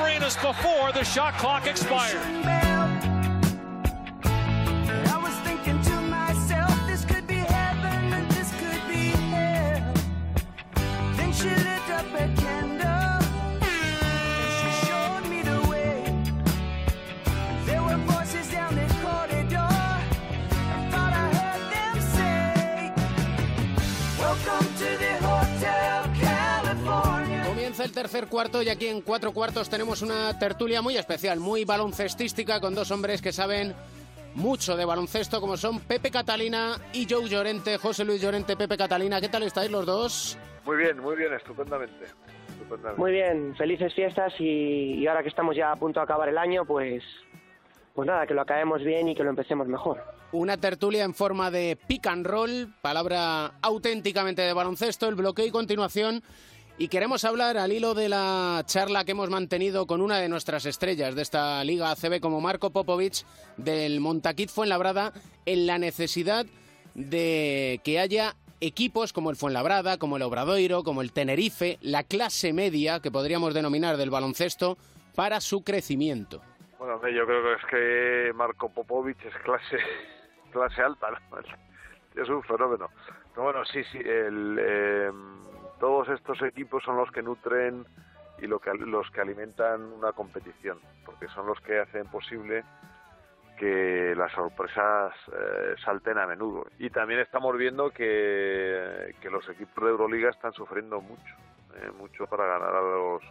arenas before the shot clock expired. el tercer cuarto y aquí en cuatro cuartos tenemos una tertulia muy especial, muy baloncestística con dos hombres que saben mucho de baloncesto como son Pepe Catalina y Joe Llorente, José Luis Llorente, Pepe Catalina. ¿Qué tal estáis los dos? Muy bien, muy bien, estupendamente. Muy bien, felices fiestas y, ahora que estamos ya a punto de acabar el año, pues, pues nada, que lo acabemos bien y que lo empecemos mejor. Una tertulia en forma de pick and roll, palabra auténticamente de baloncesto, el bloqueo y continuación y queremos hablar al hilo de la charla que hemos mantenido con una de nuestras estrellas de esta Liga ACB como Marco Popovic del Montaquit Fuenlabrada en la necesidad de que haya equipos como el Fuenlabrada, como el Obradoiro, como el Tenerife, la clase media que podríamos denominar del baloncesto para su crecimiento. Bueno, yo creo que es que Marco Popovic es clase clase alta, es un fenómeno. Pero bueno, sí, sí, el, eh, todos estos equipos son los que nutren y lo que, los que alimentan una competición, porque son los que hacen posible que las sorpresas eh, salten a menudo. Y también estamos viendo que, los equipos de Euroliga están sufriendo mucho, eh, mucho para ganar a los,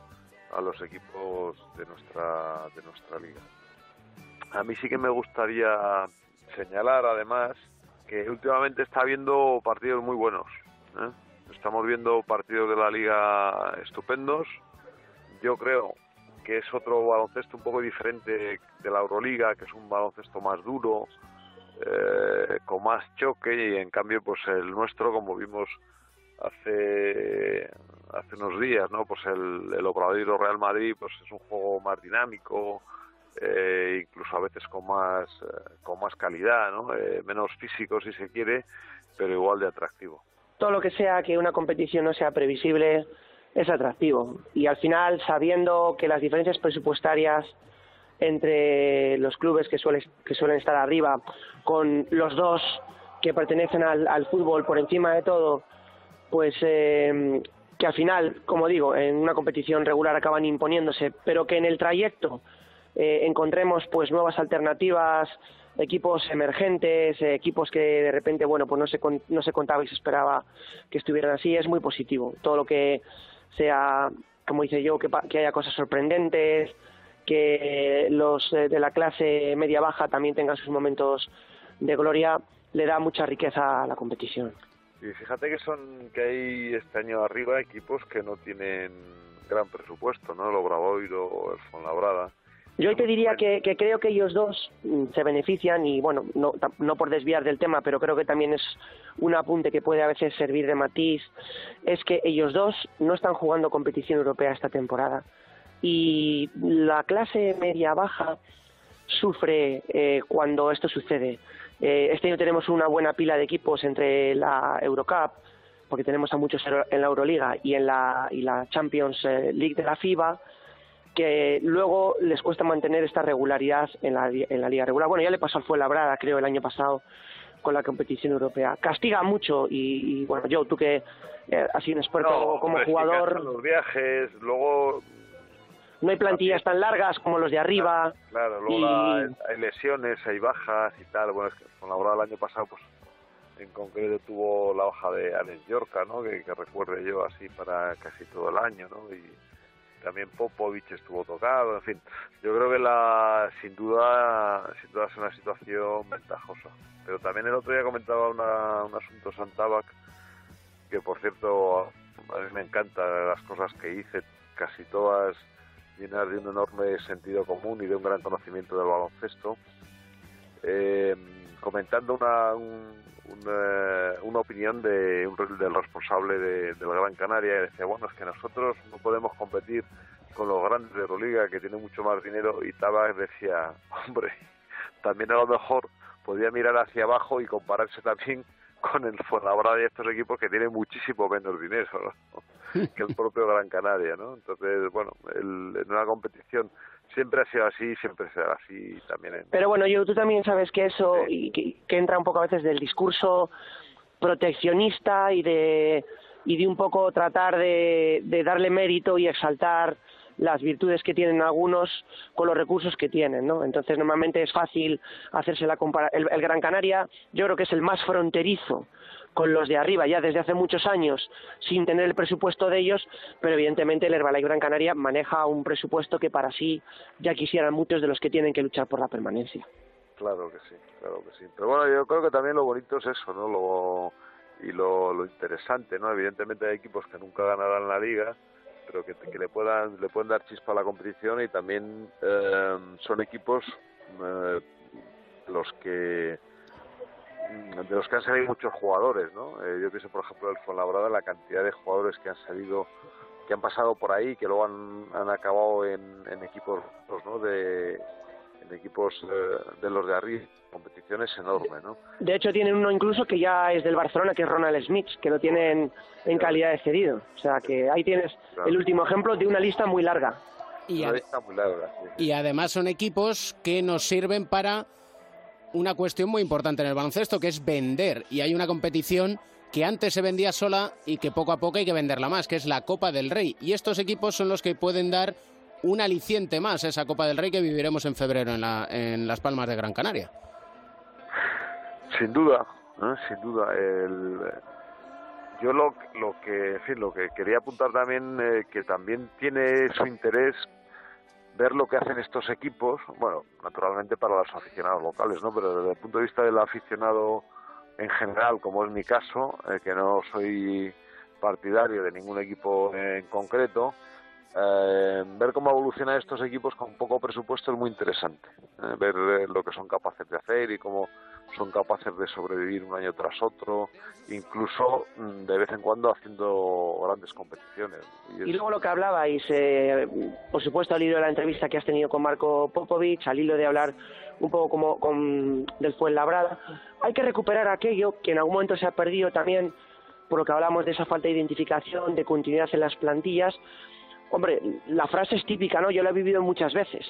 a los equipos de nuestra, de nuestra liga. A mí sí que me gustaría señalar, además, que últimamente está habiendo partidos muy buenos. ¿eh? Estamos viendo partidos de la liga estupendos. Yo creo que es otro baloncesto un poco diferente de la Euroliga, que es un baloncesto más duro, eh, con más choque y en cambio pues el nuestro, como vimos hace hace unos días, ¿no? Pues el, el Obrador Real Madrid pues es un juego más dinámico, eh, incluso a veces con más eh, con más calidad, ¿no? menos físico si se quiere, pero igual de atractivo todo lo que sea que una competición no sea previsible es atractivo. Y al final, sabiendo que las diferencias presupuestarias entre los clubes que, que suelen estar arriba, con los dos que pertenecen al, fútbol por encima de todo, pues eh, que al final, como digo, en una competición regular acaban imponiéndose, pero que en el trayecto eh, encontremos pues nuevas alternativas, equipos emergentes, equipos que de repente, bueno, pues no se, no se contaba y se esperaba que estuvieran así, es muy positivo. Todo lo que sea, como dice yo, que, que haya cosas sorprendentes, que los de la clase media-baja también tengan sus momentos de gloria, le da mucha riqueza a la competición. Y fíjate que son que hay este año arriba equipos que no tienen gran presupuesto, ¿no? El Obradoiro el Fonlabrada yo te diría que, creo que ellos dos mm, se benefician y, bueno, no, no por desviar del tema, pero creo que también es un apunte que puede a veces servir de matiz, es que ellos dos no están jugando competición europea esta temporada. Y la clase media-baja sufre eh, cuando esto sucede. Eh, este año tenemos una buena pila de equipos entre la Eurocup, porque tenemos a muchos en la Euroliga y en la, y la Champions eh, League de la FIBA, que luego les cuesta mantener esta regularidad en la, en la liga regular. Bueno, ya le pasó al Fuenlabrada, creo, el año pasado con la competición europea. Castiga mucho y, bueno, yo, tú que eh, has sido un experto como jugador... los viajes, luego... No hay plantillas tan largas como los de arriba. Claro, luego hay lesiones, hay bajas y tal. Bueno, es que con la hora del año pasado, pues en concreto tuvo la hoja de Alex Yorca, ¿no? Que, que recuerde yo así para casi todo el año, ¿no? Y, también Popovich estuvo tocado, en fin, yo creo que la sin duda sin duda es una situación ventajosa. Pero también el otro día comentaba una, un asunto Santabac que por cierto a mí me encanta las cosas que hice, casi todas llenas de un enorme sentido común y de un gran conocimiento del baloncesto. Eh, comentando una, una, opinión de, un, del responsable de, Gran Canaria, y decía, bueno, es que nosotros no podemos competir con los grandes de Euroliga que tienen mucho más dinero y Tabak decía, hombre, también a lo mejor podía mirar hacia abajo y compararse también con el Fuenlabrada y estos equipos que tienen muchísimo menos dinero que el propio Gran Canaria, ¿no? Entonces, bueno, el, en una competición siempre ha sido así, siempre será así también. Pero bueno, yo tú también sabes que eso y que, entra un poco a veces del discurso proteccionista y de y de un poco tratar de, de darle mérito y exaltar las virtudes que tienen algunos con los recursos que tienen, ¿no? Entonces normalmente es fácil hacerse la comparación. El, Gran Canaria yo creo que es el más fronterizo con los de arriba ya desde hace muchos años sin tener el presupuesto de ellos, pero evidentemente el Herbalife Gran Canaria maneja un presupuesto que para sí ya quisieran muchos de los que tienen que luchar por la permanencia. Claro que sí, claro que sí. Pero bueno, yo creo que también lo bonito es eso, ¿no? Lo, y lo, interesante, ¿no? Evidentemente hay equipos que nunca ganarán la liga, pero que, le puedan le pueden dar chispa a la competición y también eh, son equipos eh, los que de los que han salido muchos jugadores, ¿no? Eh, yo pienso, por ejemplo, el Fuenlabrada, la cantidad de jugadores que han salido, que han pasado por ahí, que luego han, han acabado en, en equipos, ¿no? De, en equipos de los de arriba competición es enorme, ¿no? De hecho, tienen uno incluso que ya es del Barcelona, que es Ronald Smith, que lo tienen en calidad de cedido. O sea, que ahí tienes el último ejemplo de una lista muy larga. Y, y además son equipos que nos sirven para una cuestión muy importante en el baloncesto, que es vender. Y hay una competición que antes se vendía sola y que poco a poco hay que venderla más, que es la Copa del Rey. Y estos equipos son los que pueden dar un aliciente más a esa Copa del Rey que viviremos en febrero en, en Las Palmas de Gran Canaria. Sin duda, sin duda. El, yo lo, lo que, en lo que quería apuntar también, eh, que también tiene su interés ver lo que hacen estos equipos, bueno, naturalmente para los aficionados locales, ¿no? Pero desde el punto de vista del aficionado en general, como es mi caso, eh, que no soy partidario de ningún equipo en concreto, eh, ver cómo evolucionan estos equipos con poco presupuesto es muy interesante. ver lo que son capaces de hacer y cómo son capaces de sobrevivir un año tras otro, incluso mm, de vez en cuando haciendo grandes competiciones. Y, luego lo que hablabais, eh, por supuesto al hilo de la entrevista que has tenido con Marco Popovich, al hilo de hablar un poco como con del Fuenlabrada, hay que recuperar aquello que en algún momento se ha perdido también por lo que hablamos de esa falta de identificación, de continuidad en las plantillas. Hombre, la frase es típica, ¿no? Yo la he vivido muchas veces.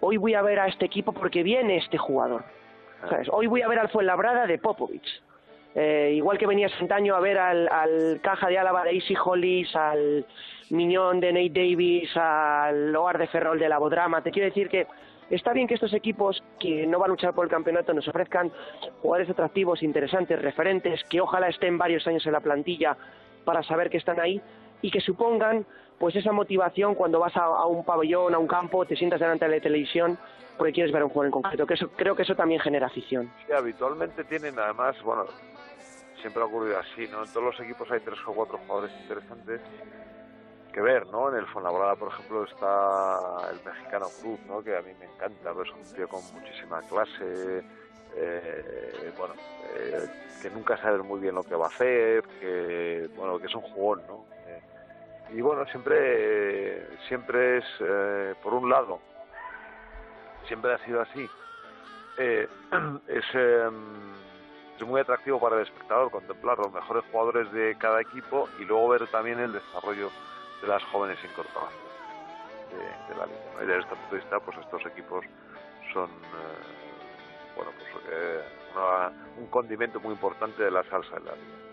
Hoy voy a ver a este equipo porque viene este jugador Hoy voy a ver al Fuenlabrada de Popovich. Eh, igual que venías antaño a ver al, Caja de Álava de Easy Hollis, al Miñón de Nate Davis, al Loar de Ferrol de la Bodrama. Te quiero decir que está bien que estos equipos que no van a luchar por el campeonato nos ofrezcan jugadores atractivos, interesantes, referentes, que ojalá estén varios años en la plantilla para saber que están ahí y que supongan pues esa motivación cuando vas a, un pabellón, a un campo, te sientas delante de la televisión porque quieres ver un juego en concreto, que eso, creo que eso también genera afición. Sí, habitualmente tienen además, bueno, siempre ha ocurrido así, ¿no? En todos los equipos hay tres o cuatro jugadores interesantes que ver, ¿no? En el Fuenlabrada, por ejemplo, está el mexicano Cruz, ¿no? Que a mí me encanta, es un tío con muchísima clase, eh, bueno, eh, que nunca sabe muy bien lo que va a hacer, que, bueno, que es un jugón, ¿no? Y bueno, siempre, siempre es, eh, por un lado, siempre ha sido así, eh, es, em, es muy atractivo para el espectador contemplar los mejores jugadores de cada equipo y luego ver también el desarrollo de las jóvenes incorporaciones de, la liga. Y desde este punto de vista, pues estos equipos son, eh, bueno, pues un condimento muy importante de la salsa de la liga.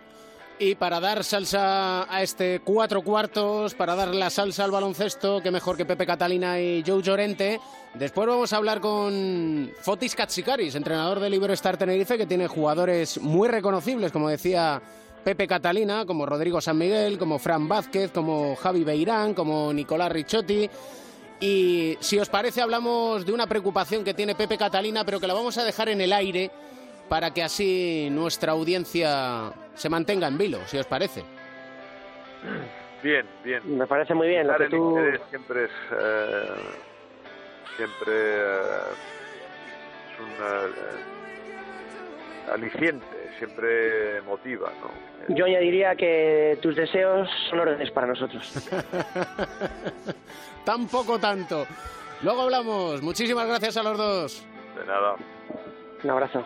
Y para dar salsa a este cuatro cuartos, para dar la salsa al baloncesto, que mejor que Pepe Catalina y Joe Llorente. Después vamos a hablar con Fotis Katsikaris, entrenador del Libero Star Tenerife, que tiene jugadores muy reconocibles, como decía Pepe Catalina, como Rodrigo San Miguel, como Fran Vázquez, como Javi Beirán, como Nicolás Ricciotti. Y si os parece, hablamos de una preocupación que tiene Pepe Catalina, pero que la vamos a dejar en el aire para que así nuestra audiencia se mantenga en vilo, si os parece. Bien, bien. Me parece muy bien. Lo que tú... siempre es eh, siempre eh, es un eh, aliciente, siempre motiva, ¿no? Yo añadiría que tus deseos son órdenes para nosotros. Tampoco tanto. Luego hablamos. Muchísimas gracias a los dos. De nada. Un abrazo.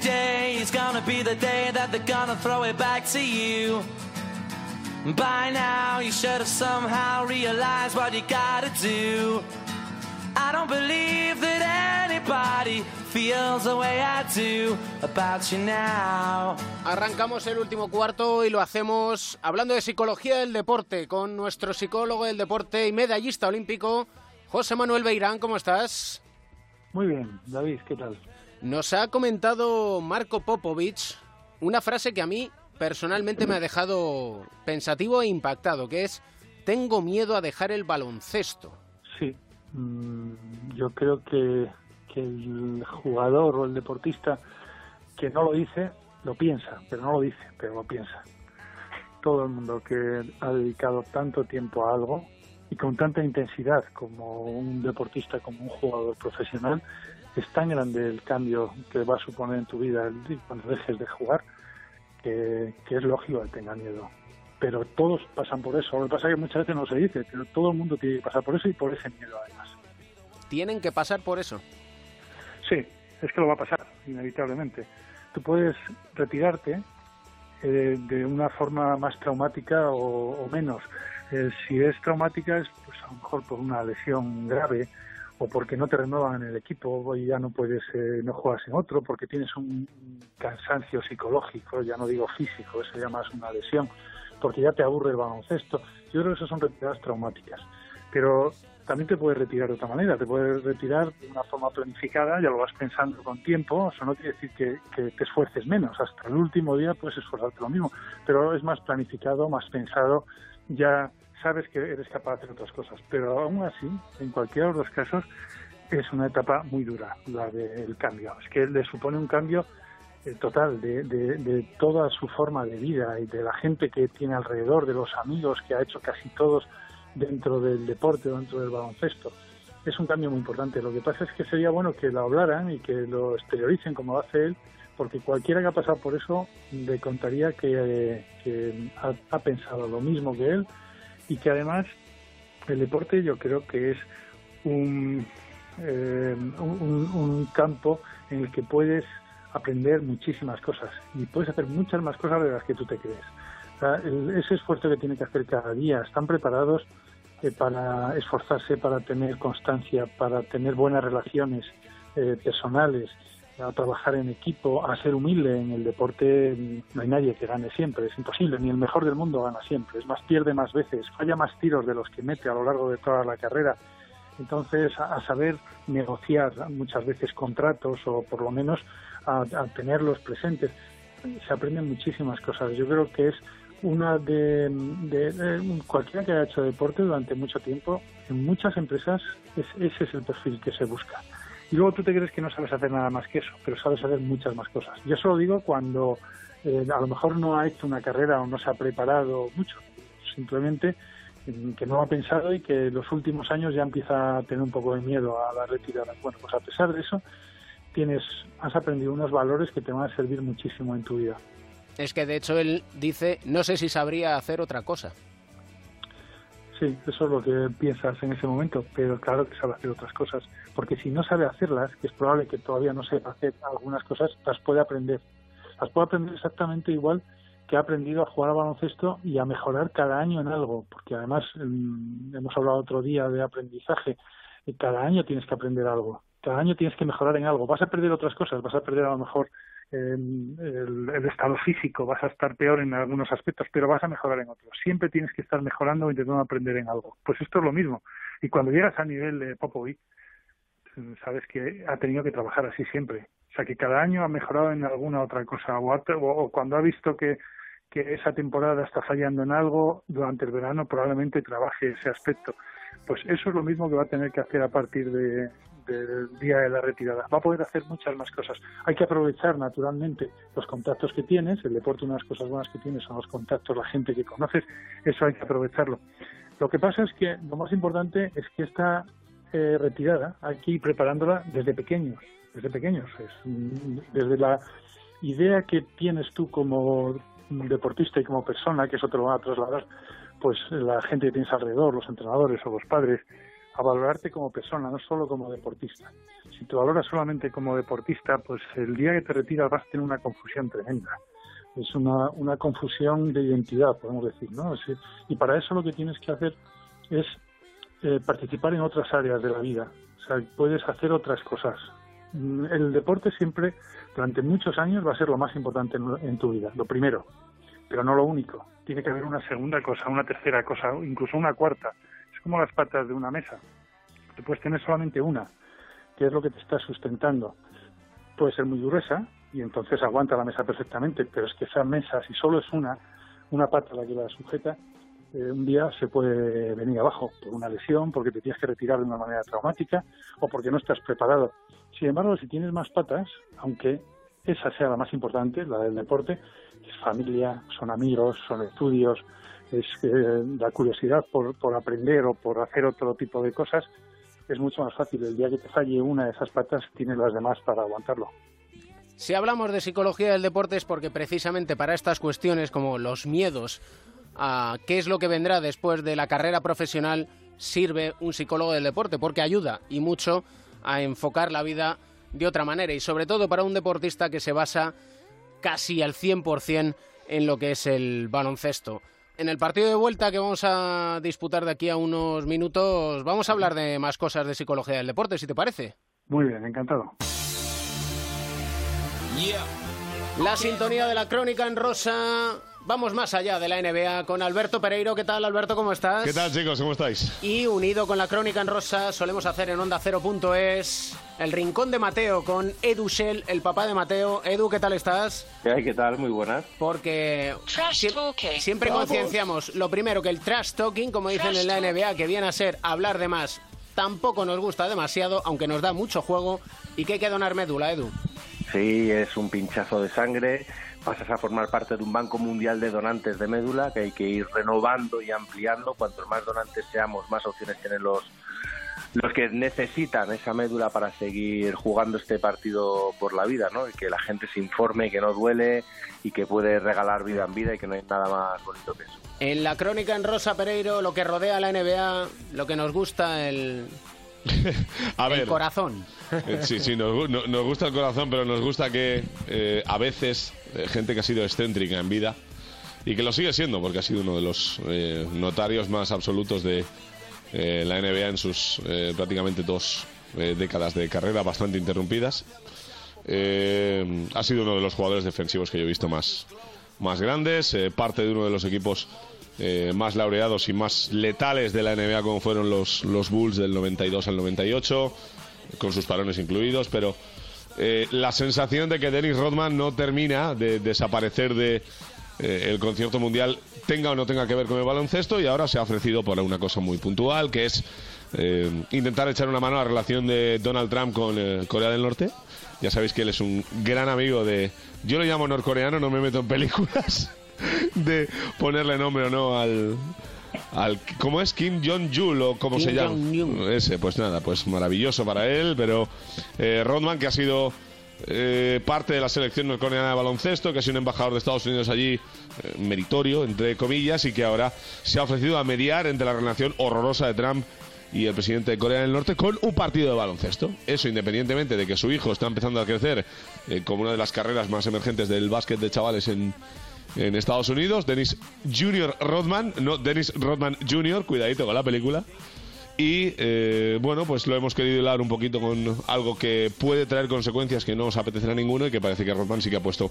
Today is gonna be the day that they're gonna throw it back to you. By now, you should have somehow realized what you gotta do. I don't believe that anybody feels the way I do about you now. Arrancamos el último cuarto y lo hacemos hablando de psicología del deporte con nuestro psicólogo del deporte y medallista olímpico, José Manuel Beirán. ¿Cómo estás? Muy bien, David, ¿qué tal? Nos ha comentado Marco Popovich una frase que a mí personalmente me ha dejado pensativo e impactado, que es tengo miedo a dejar el baloncesto. Sí, mm, yo creo que, que el jugador o el deportista que no lo dice, lo piensa, pero no lo dice, pero lo piensa. Todo el mundo que ha dedicado tanto tiempo a algo y con tanta intensidad como un deportista, como un jugador profesional, es tan grande el cambio que va a suponer en tu vida cuando dejes de jugar que, que es lógico que tenga miedo. Pero todos pasan por eso. Lo que pasa es que muchas veces no se dice, pero todo el mundo tiene que pasar por eso y por ese miedo además. Tienen que pasar por eso. Sí, es que lo va a pasar, inevitablemente. Tú puedes retirarte eh, de una forma más traumática o, o menos. Eh, si es traumática es pues a lo mejor por una lesión grave o porque no te renuevan en el equipo y ya no puedes, eh, no juegas en otro, porque tienes un cansancio psicológico, ya no digo físico, eso ya más una lesión, porque ya te aburre el baloncesto. Yo creo que esas son retiradas traumáticas. Pero también te puedes retirar de otra manera, te puedes retirar de una forma planificada, ya lo vas pensando con tiempo, eso no quiere decir que, que te esfuerces menos, hasta el último día puedes esforzarte lo mismo, pero es más planificado, más pensado, ya sabes que eres capaz de hacer otras cosas, pero aún así, en cualquiera de los casos, es una etapa muy dura la del cambio, es que le supone un cambio eh, total de, de, de toda su forma de vida y de la gente que tiene alrededor, de los amigos que ha hecho casi todos dentro del deporte, dentro del baloncesto. Es un cambio muy importante. Lo que pasa es que sería bueno que lo hablaran y que lo exterioricen como lo hace él, porque cualquiera que ha pasado por eso le contaría que, ha, ha pensado lo mismo que él y que además el deporte yo creo que es un, eh, un, campo en el que puedes aprender muchísimas cosas y puedes hacer muchas más cosas de las que tú te crees. Ese esfuerzo que tiene que hacer cada día, están preparados eh, para esforzarse, para tener constancia, para tener buenas relaciones eh, personales, a trabajar en equipo, a ser humilde en el deporte. No hay nadie que gane siempre, es imposible, ni el mejor del mundo gana siempre. Es más, pierde más veces, falla más tiros de los que mete a lo largo de toda la carrera. Entonces, a, saber negociar muchas veces contratos o por lo menos a, tenerlos presentes, se aprenden muchísimas cosas. Yo creo que es una de, de- de cualquiera que haya hecho deporte durante mucho tiempo, en muchas empresas es- ese es el perfil que se busca. Y luego tú te crees que no sabes hacer nada más que eso, pero sabes hacer muchas más cosas. Yo eso lo digo cuando eh, a lo mejor no ha hecho una carrera o no se ha preparado mucho, simplemente mm, que no ha pensado y que los últimos años ya empieza a tener un poco de miedo a la retirada. Bueno, pues a pesar de eso, tienes, has aprendido unos valores que te van a servir muchísimo en tu vida. Es que de hecho él dice, no sé si sabría hacer otra cosa. Sí, eso es lo que piensas en ese momento, pero claro que sabe hacer otras cosas, porque si no sabe hacerlas, que es probable que todavía no sepa hacer algunas cosas, las puede aprender. Las puede aprender exactamente igual que ha aprendido a jugar al baloncesto y a mejorar cada año en algo, porque además hemos hablado otro día de aprendizaje, y cada año tienes que aprender algo, cada año tienes que mejorar en algo, vas a perder otras cosas, vas a perder a lo mejor el, el estado físico, vas a estar peor en algunos aspectos, pero vas a mejorar en otros. Siempre tienes que estar mejorando o intentando aprender en algo. Pues esto es lo mismo. Y cuando llegas a nivel de Popovic, sabes que ha tenido que trabajar así siempre. O sea, que cada año ha mejorado en alguna otra cosa. O, o cuando ha visto que, que esa temporada está fallando en algo, durante el verano probablemente trabaje ese aspecto. Pues eso es lo mismo que va a tener que hacer a partir de, del día de la retirada. Va a poder hacer muchas más cosas. Hay que aprovechar naturalmente los contactos que tienes. El deporte, una de las cosas buenas que tienes son los contactos, la gente que conoces. Eso hay que aprovecharlo. Lo que pasa es que lo más importante es que esta eh, retirada hay que ir preparándola desde pequeños. Desde pequeños. Es, desde la idea que tienes tú como deportista y como persona, que eso te lo van a trasladar pues la gente que tienes alrededor, los entrenadores o los padres, a valorarte como persona, no solo como deportista. Si te valoras solamente como deportista, pues el día que te retiras vas a tener una confusión tremenda. Es una, una confusión de identidad, podemos decir, ¿no? Y para eso lo que tienes que hacer es eh, participar en otras áreas de la vida. O sea, puedes hacer otras cosas. Mm, El deporte siempre, durante muchos años, va a ser lo más importante en, en tu vida. Lo primero, pero no lo único. Tiene que haber una segunda cosa, una tercera cosa, incluso una cuarta. Como las patas de una mesa. Tú puedes tener solamente una, que es lo que te está sustentando. Puede ser muy gruesa y entonces aguanta la mesa perfectamente, pero es que esa mesa, si solo es una, una pata la que la sujeta, eh, un día se puede venir abajo por una lesión, porque te tienes que retirar de una manera traumática o porque no estás preparado. Sin embargo, si tienes más patas, aunque esa sea la más importante, la del deporte, es familia, son amigos, son estudios, es eh, la curiosidad por, por aprender o por hacer otro tipo de cosas, es mucho más fácil. El día que te falle una de esas patas, tienes las demás para aguantarlo. Si hablamos de psicología del deporte es porque precisamente para estas cuestiones como los miedos a qué es lo que vendrá después de la carrera profesional sirve un psicólogo del deporte porque ayuda y mucho a enfocar la vida de otra manera y sobre todo para un deportista que se basa casi al 100% en lo que es el baloncesto. En el partido de vuelta que vamos a disputar de aquí a unos minutos vamos a hablar de más cosas de psicología del deporte, si te parece. Muy bien, encantado. La sintonía de la crónica en rosa. Vamos más allá de la NBA con Alberto Pereiro. ¿Qué tal, Alberto? ¿Cómo estás? ¿Qué tal, chicos? ¿Cómo estáis? Y unido con la crónica en rosa, solemos hacer en Onda 0.es el rincón de Mateo con Edu Shell, el papá de Mateo. Edu, ¿qué tal estás? ¿Qué hay? ¿Qué tal? Muy buenas. Porque sie- siempre concienciamos, lo primero, que el trash talking, como dicen en la NBA, que viene a ser hablar de más, tampoco nos gusta demasiado, aunque nos da mucho juego, y que hay que donar médula, Edu. Sí, es un pinchazo de sangre. Pasas a formar parte de un banco mundial de donantes de médula que hay que ir renovando y ampliando. Cuantos más donantes seamos, más opciones tienen los, los que necesitan esa médula para seguir jugando este partido por la vida, ¿no? Y que la gente se informe que no duele y que puede regalar vida en vida y que no hay nada más bonito que eso. En la crónica en rosa, Pereiro, lo que rodea a la NBA, lo que nos gusta, el, A ver. el corazón. Eh, Sí, sí, nos, gu- no- nos gusta el corazón, pero nos gusta que eh, a veces eh, gente que ha sido excéntrica en vida y que lo sigue siendo, porque ha sido uno de los eh, notarios más absolutos de eh, la NBA en sus prácticamente dos décadas de carrera bastante interrumpidas. Ha sido uno de los jugadores defensivos que yo he visto más, más grandes, parte de uno de los equipos eh, más laureados y más letales de la NBA como fueron los, los Bulls del 92 al 98, con sus parones incluidos, pero eh, la sensación de que Dennis Rodman no termina de desaparecer de eh, el concierto mundial tenga o no tenga que ver con el baloncesto y ahora se ha ofrecido por una cosa muy puntual que es eh, intentar echar una mano a la relación de Donald Trump con Corea del Norte. Ya sabéis que él es un gran amigo de... Yo lo llamo norcoreano, no me meto en películas de ponerle nombre o no al... al ¿Cómo es? Kim Jong-jul o cómo Kim se llama. Ese, pues nada, pues maravilloso para él, pero eh, Rodman, que ha sido eh, parte de la selección norcoreana de baloncesto, que ha sido un embajador de Estados Unidos allí, eh, meritorio, entre comillas, y que ahora se ha ofrecido a mediar entre la relación horrorosa de Trump y el presidente de Corea del Norte con un partido de baloncesto. Eso independientemente de que su hijo está empezando a crecer eh, como una de las carreras más emergentes del básquet de chavales en, en Estados Unidos. Dennis Junior Rodman, no Dennis Rodman Jr., cuidadito con la película. Y eh, bueno, pues lo hemos querido hilar un poquito con algo que puede traer consecuencias que no os apetecerá a ninguno y que parece que Rodman sí que ha puesto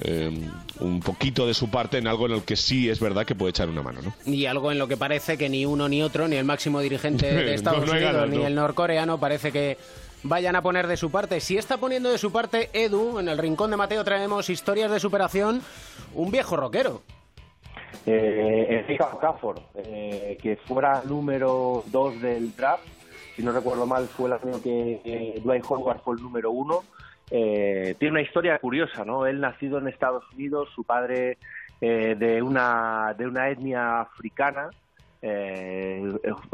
eh, un poquito de su parte en algo en el que sí es verdad que puede echar una mano, ¿no? Y algo en lo que parece que ni uno ni otro, ni el máximo dirigente de Estados no Unidos, ganas, ni el norcoreano, parece que vayan a poner de su parte. Si está poniendo de su parte Edu, en el rincón de Mateo traemos historias de superación, un viejo rockero. eh, Enrique Okafor, eh, que fuera número 2 del draft. Si no recuerdo mal, fue el año que eh, Dwight Howard fue el número 1. Eh, tiene una historia curiosa, ¿no? Él nacido en Estados Unidos, su padre eh, de una de una etnia africana, eh,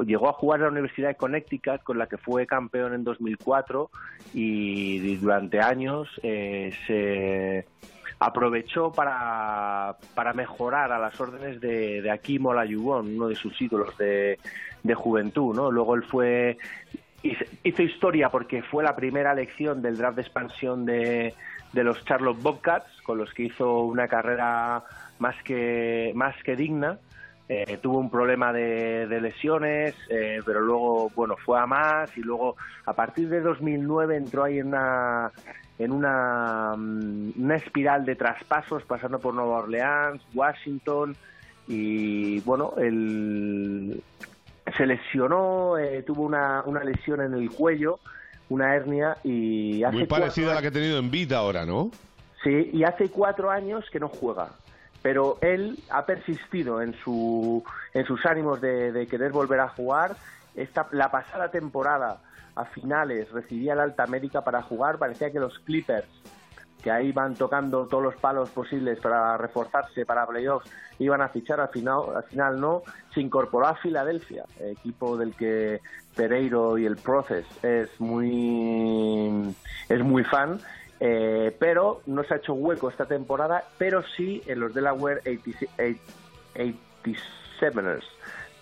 llegó a jugar en la Universidad de Connecticut, con la que fue campeón en 2004 y durante años eh, se aprovechó para, para mejorar a las órdenes de, de Akim uno de sus ídolos de, juventud, ¿no? Luego él fue hizo historia porque fue la primera elección del draft de expansión de, de los Charlotte Bobcats, con los que hizo una carrera más que más que digna. Eh, tuvo un problema de, de lesiones, eh, pero luego, bueno, fue a más y luego a partir de 2009 entró ahí en una en una, mm, una espiral de traspasos pasando por Nueva Orleans, Washington y bueno, el, se lesionó, eh, tuvo una, una lesión en el cuello, una hernia y hace Muy cuatro parecida a la que ha tenido en vida ahora, ¿no? Sí, y hace cuatro años que no juega. Pero él ha persistido en, su, en sus ánimos de, de querer volver a jugar. Esta, la pasada temporada, a finales, recibía la alta médica para jugar. Parecía que los Clippers, que ahí van tocando todos los palos posibles para reforzarse para playoffs, iban a fichar. Al final, al final no. Se incorporó a Filadelfia, equipo del que Pereiro y el Process es muy, es muy fan. Eh, pero no se ha hecho hueco esta temporada, pero sí en los Delaware 86 87ers,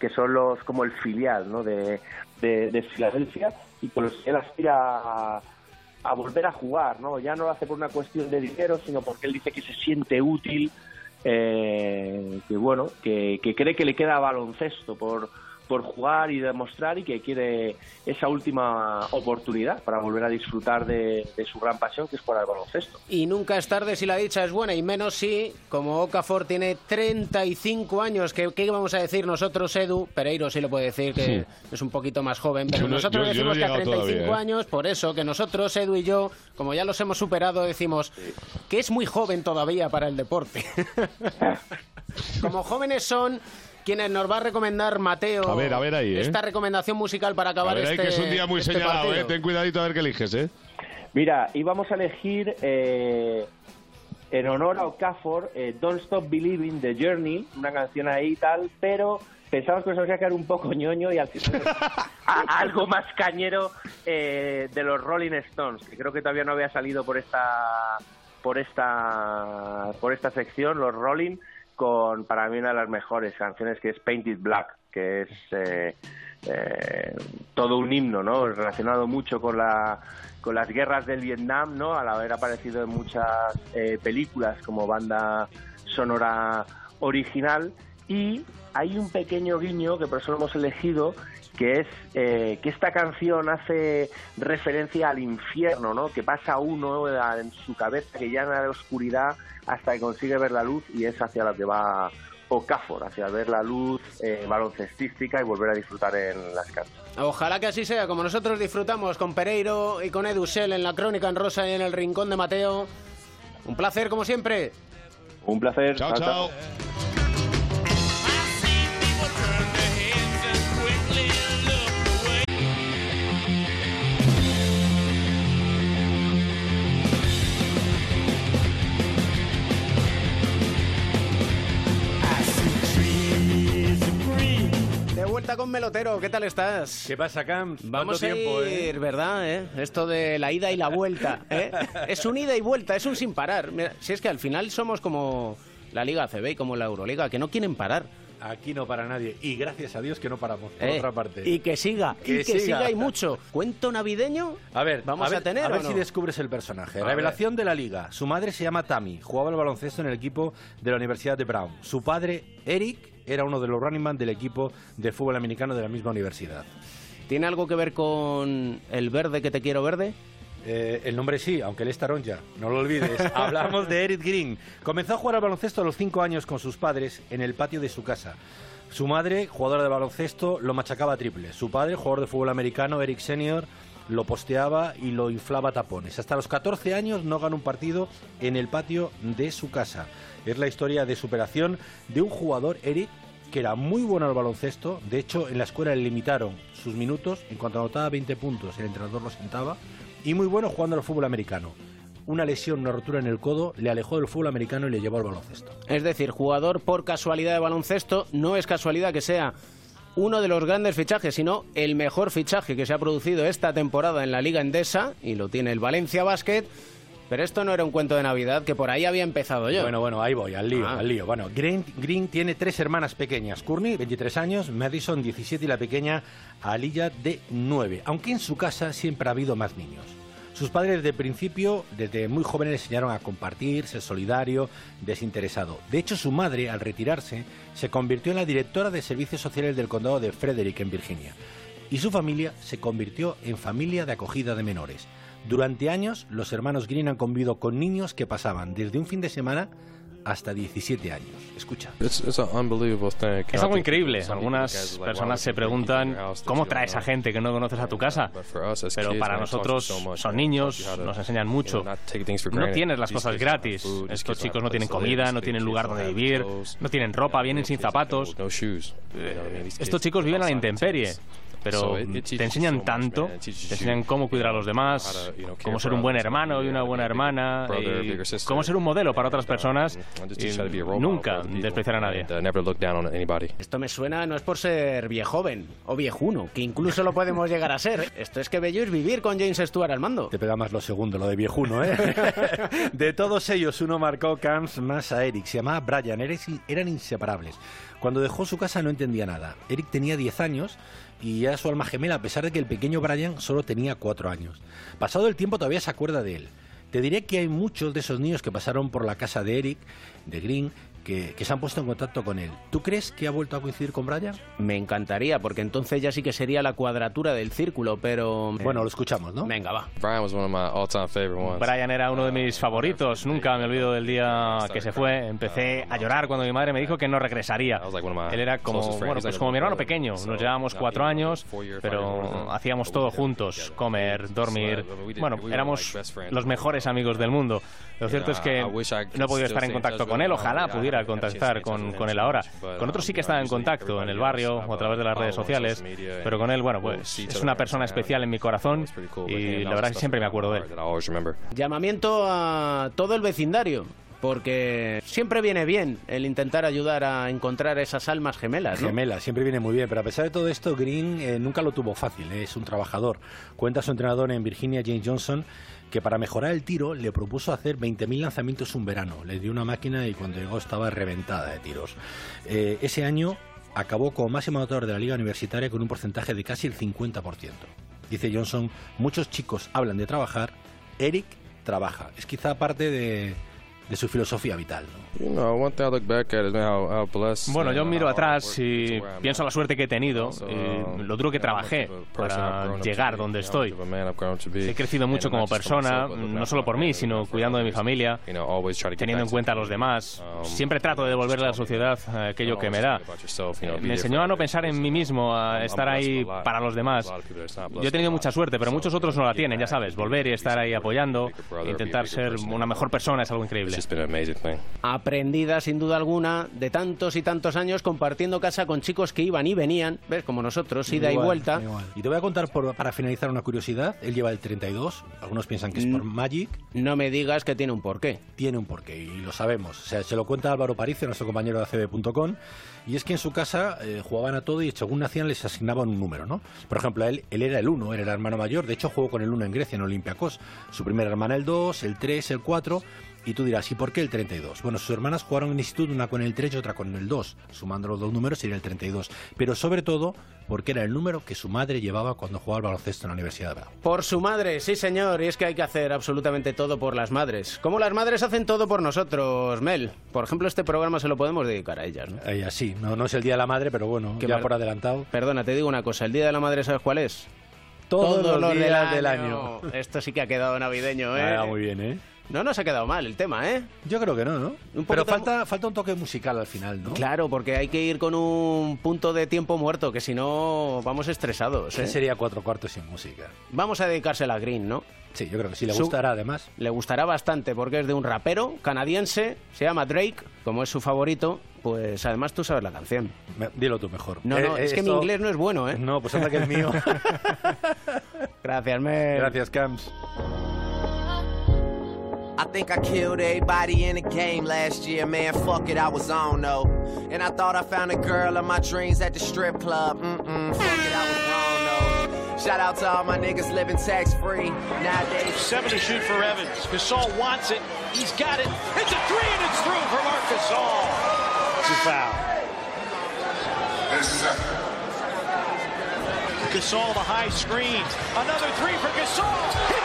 que son los como el filial ¿no? de, de, de Filadelfia y con los que él aspira a, a volver a jugar, ¿no? Ya no lo hace por una cuestión de dinero, sino porque él dice que se siente útil, eh, que bueno, que cree que le queda baloncesto por por jugar y demostrar y que quiere esa última oportunidad para volver a disfrutar de, de su gran pasión que es jugar al baloncesto. Y nunca es tarde si la dicha es buena, y menos si, como Okafor tiene 35 años, que ¿qué vamos a decir nosotros, Edu? Pereiro sí lo puede decir, que Sí. es un poquito más joven, pero Yo no- nosotros yo- yo no decimos que a llegado 35 todavía, ¿eh? años, por eso, que nosotros, Edu y yo, como ya los hemos superado, decimos que es muy joven todavía para el deporte. como jóvenes son quienes nos va a recomendar Mateo A ver, a ver ahí, ¿eh? esta recomendación musical para A acabar ver, ahí este que es un día muy este señalado, partido. ¿eh? Ten cuidadito a ver qué eliges, ¿eh? Mira, íbamos a elegir eh, en honor a Okafor eh, Don't Stop Believing de Journey, una canción ahí y tal, pero pensamos que nos iba a quedar un poco ñoño y al final a- algo más cañero eh, de los Rolling Stones, que creo que todavía no había salido por esta por esta por esta sección, los Rolling, con para mí una de las mejores canciones que es Painted Black, que es eh, eh, todo un himno, ¿no? Relacionado mucho con la con las guerras del Vietnam, ¿no? Al haber aparecido en muchas eh, películas como banda sonora original y hay un pequeño guiño que por eso lo hemos elegido que es eh, que esta canción hace referencia al infierno, ¿no? Que pasa uno en su cabeza que llena de oscuridad hasta que consigue ver la luz y es hacia lo que va Okafor, hacia ver la luz eh, baloncestística y volver a disfrutar en las canchas. Ojalá que así sea, como nosotros disfrutamos con Pereiro y con Edu Shell en la Crónica en Rosa y en el Rincón de Mateo. Un placer, como siempre. Un placer. Chao, chao. Con Melotero, ¿qué tal estás? ¿Qué pasa, Cam? Vamos ¿Cuánto a tiempo, ir, eh? ¿verdad? eh? Esto de la ida y la vuelta. ¿eh? Es un ida y vuelta, es un sin parar. Mira, si es que al final somos como la Liga CB y como la Euroliga, que no quieren parar. Aquí no para nadie. Y gracias a Dios que no paramos, por ¿eh? otra parte. Y que siga, Que y que siga. siga y mucho. ¿Cuento navideño? A ver, ¿Vamos a, ver, tener a ver no? si descubres el personaje. A Revelación de la liga. Su madre se llama Tammy, jugaba al baloncesto en el equipo de la Universidad de Brown. Su padre, Eric, era uno de los running man del equipo de fútbol americano de la misma universidad. ¿Tiene algo que ver con el verde que te quiero verde? Eh, el nombre sí, aunque él es taronja, no lo olvides. Hablamos de Eric Green. Comenzó a jugar al baloncesto a los 5 años con sus padres en el patio de su casa. Su madre, jugadora de baloncesto, lo machacaba a triple. Su padre, jugador de fútbol americano, Eric Senior, lo posteaba y lo inflaba tapones. Hasta los 14 años no gana un partido en el patio de su casa. Es la historia de superación de un jugador, Eric, que era muy bueno al baloncesto. De hecho, en la escuela le limitaron sus minutos. En cuanto anotaba 20 puntos, el entrenador lo sentaba. Y muy bueno jugando al fútbol americano. Una lesión, una rotura en el codo, le alejó del fútbol americano y le llevó al baloncesto. Es decir, jugador por casualidad de baloncesto, no es casualidad que sea uno de los grandes fichajes, sino el mejor fichaje que se ha producido esta temporada en la Liga Endesa, y lo tiene el Valencia Basket. Pero esto no era un cuento de Navidad, que por ahí había empezado yo. Bueno, bueno, ahí voy, al lío, Ah. al lío. Bueno, Green, Green tiene tres hermanas pequeñas. Courtney, 23 años, Madison, 17 y la pequeña Aliyah, de 9. Aunque en su casa siempre ha habido más niños. Sus padres de principio, desde muy jóvenes, le enseñaron a compartir, ser solidario, desinteresado. De hecho, su madre, al retirarse, se convirtió en la directora de servicios sociales del condado de Frederick, en Virginia. Y su familia se convirtió en familia de acogida de menores. Durante años, los hermanos Green han convivido con niños que pasaban desde un fin de semana hasta 17 años. Escucha. Es algo increíble. Algunas personas se preguntan cómo traes a gente que no conoces a tu casa. Pero para nosotros son niños, nos enseñan mucho. No tienes las cosas gratis. Estos chicos no tienen comida, no tienen lugar donde vivir, no tienen ropa, vienen sin zapatos. Estos chicos viven a la intemperie. Pero te enseñan tanto, te enseñan cómo cuidar a los demás, cómo ser un buen hermano y una buena hermana, y cómo ser un modelo para otras personas y nunca despreciar a nadie. Esto me suena, no es por ser viejoven o viejuno, que incluso lo podemos llegar a ser. Esto es que bello es vivir con James Stewart al mando. Te pega más lo segundo, lo de viejuno, ¿eh? de todos ellos, uno marcó Camps más a Eric. Se llamaba Brian. Eres- Eran inseparables. Cuando dejó su casa no entendía nada. Eric tenía 10 años y era su alma gemela, a pesar de que el pequeño Brian solo tenía 4 años. Pasado el tiempo todavía se acuerda de él. Te diré que hay muchos de esos niños que pasaron por la casa de Eric, de Green, que, que se han puesto en contacto con él. ¿Tú crees que ha vuelto a coincidir con Brian? Me encantaría, porque entonces ya sí que sería la cuadratura del círculo, pero... Bueno, lo escuchamos, ¿no? Venga, va. Brian era uno de mis favoritos. Nunca me olvido del día que se fue. Empecé a llorar cuando mi madre me dijo que no regresaría. Él era como, bueno, pues como mi hermano pequeño. Nos llevábamos cuatro años, pero hacíamos todo juntos. Comer, dormir. Bueno, éramos los mejores amigos del mundo. Lo cierto es que no he podido estar en contacto con él. Ojalá pudiera contactar con, con él ahora. Con otros sí que estaba en contacto, en el barrio o a través de las redes sociales. Pero con él, bueno, pues es una persona especial en mi corazón y la verdad es que siempre me acuerdo de él. Llamamiento a todo el vecindario, porque siempre viene bien el intentar ayudar a encontrar esas almas gemelas, ¿no? Gemela, siempre viene muy bien, pero a pesar de todo esto, Green eh, nunca lo tuvo fácil, eh, es un trabajador. Cuenta su entrenador en Virginia, James Johnson, que para mejorar el tiro le propuso hacer 20.000 lanzamientos un verano. Le dio una máquina y cuando llegó estaba reventada de tiros. Eh, ese año acabó como máximo anotador de la liga universitaria con un porcentaje de casi el 50%. Dice Johnson, muchos chicos hablan de trabajar, Eric trabaja. Es quizá parte de, de su filosofía vital. ¿no? Bueno, yo miro atrás y pienso la suerte que he tenido, y lo duro que trabajé para llegar donde estoy. He crecido mucho como persona, no solo por mí, sino cuidando de mi familia, teniendo en cuenta a los demás. Siempre trato de devolverle a la sociedad eh, aquello que me da. Eh, Me enseñó a no pensar en mí mismo, a estar ahí para los demás. Yo he tenido mucha suerte, pero muchos otros no la tienen, ya sabes. Volver y estar ahí apoyando, intentar ser una mejor persona es algo increíble. Aprendida sin duda alguna de tantos y tantos años compartiendo casa con chicos que iban y venían, ¿ves? Como nosotros, ida y Igual, vuelta. igual. Y te voy a contar por- para finalizar una curiosidad. Él lleva el 32. Algunos piensan que es por Magic. No me digas que tiene un porqué. Tiene un porqué y lo sabemos. O sea, se lo cuenta Álvaro Paricio, nuestro compañero de ACB.com. Y es que en su casa eh, jugaban a todo y según nacían les asignaban un número, ¿no? Por ejemplo, él, él era el 1, era el hermano mayor. De hecho, jugó con el 1 en Grecia, en Olympiacos. Su primera hermana el 2, el 3, el 4. Y tú dirás, ¿y por qué el 32? Bueno, sus hermanas jugaron en instituto, una con el 3 y otra con el 2. Sumando los dos números sería el 32. Pero sobre todo porque era el número que su madre llevaba cuando jugaba al baloncesto en la Universidad de Brown. Por su madre, sí señor, y es que hay que hacer absolutamente todo por las madres. Como las madres hacen todo por nosotros, Mel. Por ejemplo, este programa se lo podemos dedicar a ellas, ¿no? Ella sí, no, no es el Día de la Madre, pero bueno, Qué ya por adelantado. Perdona, te digo una cosa, el Día de la Madre, ¿sabes cuál es? Todos los días del año. Esto sí que ha quedado navideño, ¿eh? Ah, muy bien, ¿eh? No nos ha quedado mal el tema, ¿eh? Yo creo que no, ¿no? Un Pero falta, falta un toque musical al final, ¿no? Claro, porque hay que ir con un punto de tiempo muerto, que si no vamos estresados. ¿Qué ¿eh? sería cuatro cuartos sin música? Vamos a dedicársela a Green, ¿no? Sí, yo creo que sí. Le Su- gustará además. Le gustará bastante porque es de un rapero canadiense, se llama Drake, como es su favorito, pues además tú sabes la canción. Me- Dilo tú mejor. No, no, Eh, es que mi inglés no es bueno, ¿eh? No, pues anda que el mío. Gracias, Mel. Gracias, Camps. I think I killed everybody in the game last year, man. Fuck it, I was on though. And I thought I found a girl of my dreams at the strip club. Mm-mm, fuck it, I was wrong though. Shout out to all my niggas living tax free nowadays. Seven to shoot for Evans. Gasol wants it. He's got it. It's a three and it's through for Marc Gasol. It's a foul. Gasol the high screen. Another three for Gasol. Hits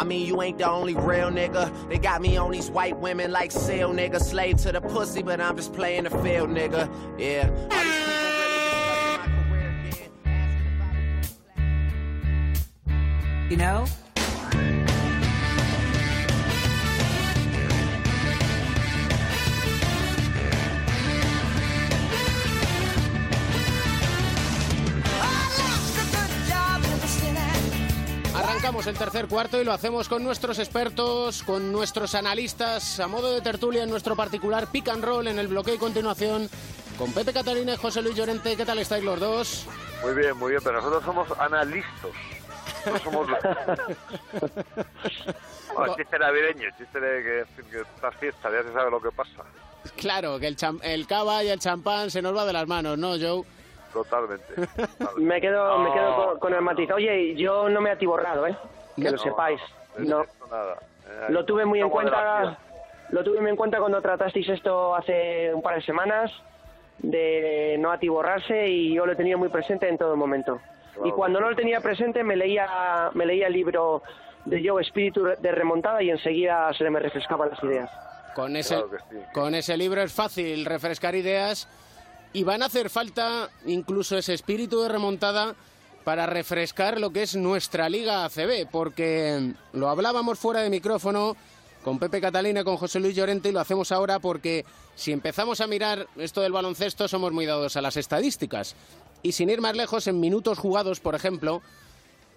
I mean, you ain't the only real nigga. They got me on these white women like seal nigga. Slave to the pussy, but I'm just playing the field, nigga. Yeah. You know? Arrancamos el tercer cuarto y lo hacemos con nuestros expertos, con nuestros analistas, a modo de tertulia en nuestro particular pick and roll en el bloqueo y continuación, con Pepe Catalina y José Luis Llorente. ¿Qué tal estáis los dos? Muy bien, muy bien, pero nosotros somos analistas. No somos... bueno, chiste navideño, chiste de que, que estas fiestas, ya se sabe lo que pasa. Claro, que el, el cava y el champán se nos va de las manos, ¿no, Joe? Totalmente. Me quedo, me quedo con, con el matiz. Oye, yo no me he atiborrado, ¿eh? Que lo sepáis. No. nada. Eh, Lo tuve muy en cuenta. Lo tuve muy en cuenta cuando tratasteis esto hace un par de semanas de no atiborrarse y yo lo tenía muy presente en todo momento. y cuando no lo tenía presente me leía me leía el libro de Joe Espíritu de remontada y enseguida se me refrescaban las ideas. Con ese, Claro que sí. con ese libro es fácil refrescar ideas y van a hacer falta incluso ese espíritu de remontada para refrescar lo que es nuestra Liga ACB, porque lo hablábamos fuera de micrófono con Pepe Catalina y con José Luis Llorente y lo hacemos ahora porque si empezamos a mirar esto del baloncesto somos muy dados a las estadísticas. Y sin ir más lejos, en minutos jugados, por ejemplo,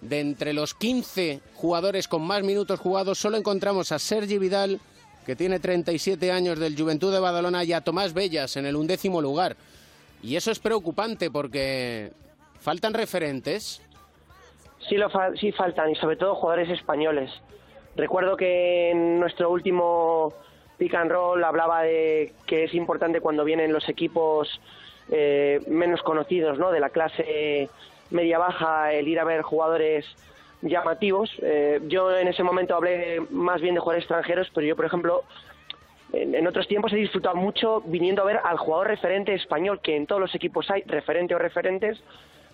de entre los 15 jugadores con más minutos jugados, solo encontramos a Sergi Vidal, que tiene 37 años del Juventud de Badalona, y a Tomás Bellas en el undécimo lugar. Y eso es preocupante porque faltan referentes. Sí, lo fa- sí faltan, y sobre todo jugadores españoles. Recuerdo que en nuestro último pick and roll hablaba de que es importante cuando vienen los equipos eh, menos conocidos, ¿no? De la clase media-baja, el ir a ver jugadores llamativos. Eh, yo en ese momento hablé más bien de jugadores extranjeros, pero yo, por ejemplo, en, otros tiempos he disfrutado mucho viniendo a ver al jugador referente español, que en todos los equipos hay, referente o referentes,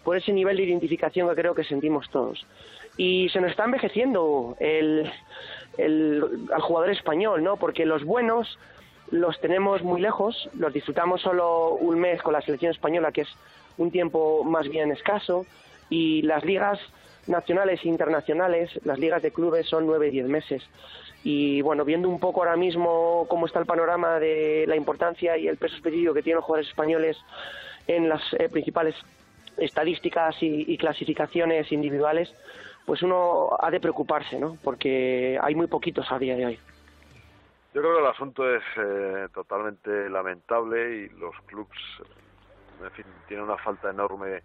por ese nivel de identificación que creo que sentimos todos. Y se nos está envejeciendo el, el- al jugador español, ¿no? Porque los buenos los tenemos muy lejos, los disfrutamos solo un mes con la selección española, que es un tiempo más bien escaso, y las ligas nacionales e internacionales, las ligas de clubes son nueve, diez meses. Y bueno, viendo un poco ahora mismo cómo está el panorama de la importancia y el peso específico que tienen los jugadores españoles en las eh, principales estadísticas y, y clasificaciones individuales, pues uno ha de preocuparse, ¿no? Porque hay muy poquitos a día de hoy. Yo creo que el asunto es eh, totalmente lamentable y los clubs, en fin, tienen una falta enorme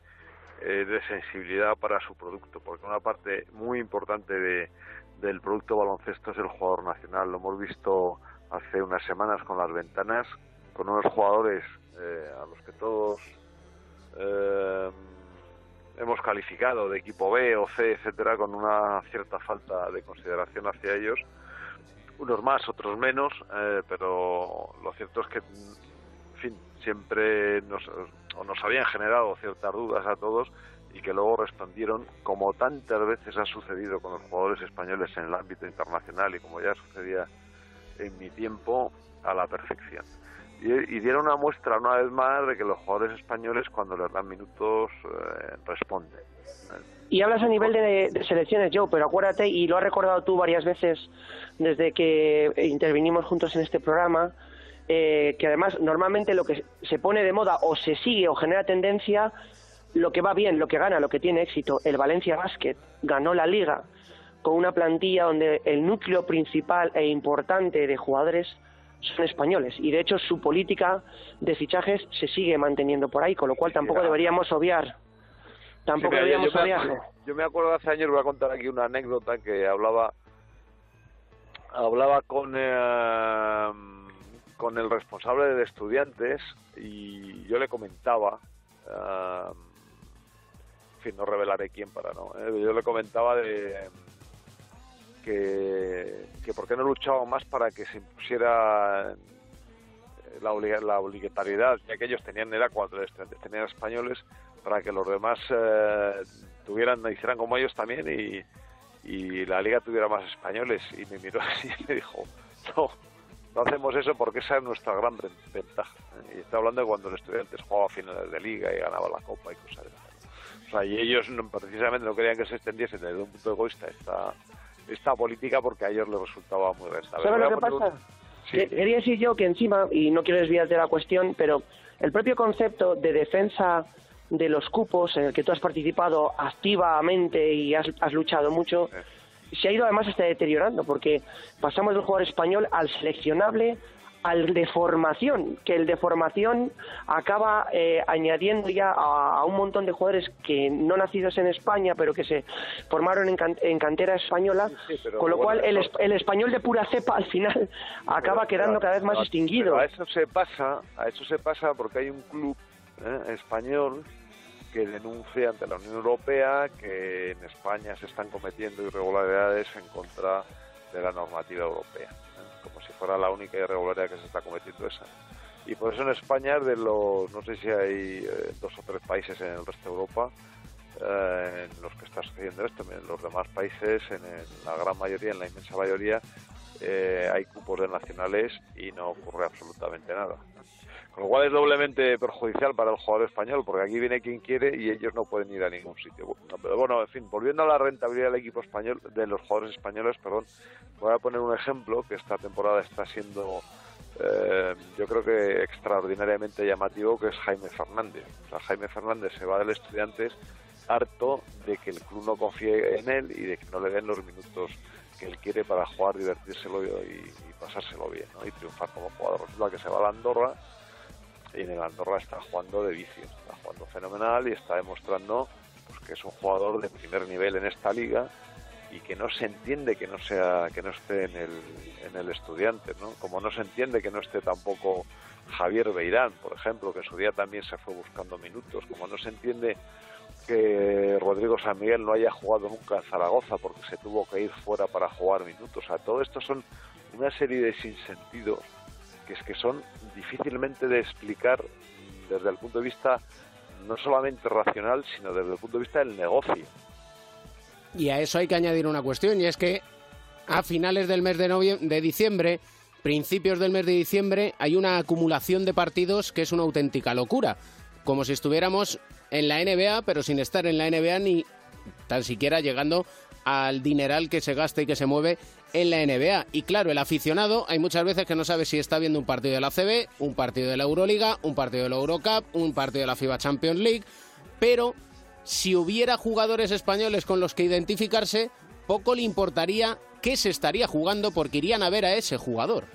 eh, de sensibilidad para su producto, porque una parte muy importante de, del producto baloncesto es el jugador nacional. Lo hemos visto hace unas semanas con las ventanas, con unos jugadores eh, a los que todos eh, hemos calificado de equipo B o C, etcétera, con una cierta falta de consideración hacia ellos unos más, otros menos, eh, pero lo cierto es que, fin, siempre nos, nos habían generado ciertas dudas a todos y que luego respondieron, como tantas veces ha sucedido con los jugadores españoles en el ámbito internacional y como ya sucedía en mi tiempo, a la perfección. y, y dieron una muestra una vez más de que los jugadores españoles cuando les dan minutos eh, responden. Y hablas a nivel de, de selecciones, Joe, pero acuérdate, y lo has recordado tú varias veces desde que intervinimos juntos en este programa, eh, que además normalmente lo que se pone de moda o se sigue o genera tendencia, lo que va bien, lo que gana, lo que tiene éxito. El Valencia Basket ganó la liga con una plantilla donde el núcleo principal e importante de jugadores son españoles. Y de hecho su política de fichajes se sigue manteniendo por ahí, con lo cual tampoco deberíamos obviar tampoco Sí, mira, yo- deberíamos yo, me acuerdo, yo me acuerdo hace años, voy a contar aquí una anécdota que hablaba hablaba con eh, con el responsable de estudiantes y yo le comentaba eh, fin no revelaré quién para no eh, yo le comentaba de que, que por qué no luchaba más para que se impusiera eh, la, obliga- la obligatoriedad, ya que ellos tenían, era cuatro tenían españoles, para que los demás eh, tuvieran, hicieran como ellos también y, y la liga tuviera más españoles. Y me miró así y me dijo, no, no hacemos eso porque esa es nuestra gran ven- ventaja. Y está hablando de cuando los estudiantes jugaba finales de liga y ganaba la copa y cosas de. O sea, y ellos no- precisamente no querían que se extendiese desde un punto egoísta esta, esta política porque a ellos les resultaba muy rentable. ¿Sabes lo que un- pasa? Que- Quería decir yo que encima, y no quiero desviarte de la cuestión, pero el propio concepto de defensa de los cupos en el que tú has participado activamente y has, has luchado mucho, se ha ido además hasta deteriorando, porque pasamos del jugador español al seleccionable, al de formación, que el de formación acaba eh, añadiendo ya a, a un montón de jugadores que no nacidos en España, pero que se formaron en, can- en cantera española, con lo bueno, cual el, eso- es- el español de pura cepa al final acaba Pero, quedando cada vez más extinguido. a eso se pasa, a eso se pasa porque hay un club ¿eh? español que denuncia ante la Unión Europea que en España se están cometiendo irregularidades en contra de la normativa europea. Como si fuera la única irregularidad que se está cometiendo esa. Y por eso en España es de los, no sé si hay eh, dos o tres países en el resto de Europa eh, en los que está sucediendo esto. En los demás países, en, la gran mayoría, en la inmensa mayoría, eh, hay cupos de nacionales y no ocurre absolutamente nada. Lo cual es doblemente perjudicial para el jugador español, porque aquí viene quien quiere y ellos no pueden ir a ningún sitio. Pero bueno, en fin, volviendo a la rentabilidad del equipo español, de los jugadores españoles, perdón, voy a poner un ejemplo que esta temporada está siendo, eh, yo creo que extraordinariamente llamativo, que es Jaime Fernández. O sea, Jaime Fernández se va del Estudiantes harto de que el club no confíe en él y de que no le den los minutos que él quiere para jugar, divertírselo y, y pasárselo bien ¿no? y triunfar como jugador. Resulta que se va a la Andorra y en el Andorra está jugando de vicio, está jugando fenomenal y está demostrando pues, que es un jugador de primer nivel en esta liga y que no se entiende que no sea que no esté en el, en el estudiante, ¿no? Como no se entiende que no esté tampoco Javier Beirán, por ejemplo, que en su día también se fue buscando minutos, como no se entiende que Rodrigo San Miguel no haya jugado nunca en Zaragoza porque se tuvo que ir fuera para jugar minutos. O sea, todo esto son una serie de sinsentidos que es que son difícilmente de explicar desde el punto de vista no solamente racional, sino desde el punto de vista del negocio. Y a eso hay que añadir una cuestión, y es que a finales del mes de, de diciembre, principios del mes de diciembre, hay una acumulación de partidos que es una auténtica locura. Como si estuviéramos en la NBA, pero sin estar en la NBA ni tan siquiera llegando al dineral que se gasta y que se mueve en la NBA. Y claro, el aficionado hay muchas veces que no sabe si está viendo un partido de la CB, un partido de la Euroliga, un partido de la Eurocup, un partido de la FIBA Champions League, pero si hubiera jugadores españoles con los que identificarse, poco le importaría qué se estaría jugando porque irían a ver a ese jugador.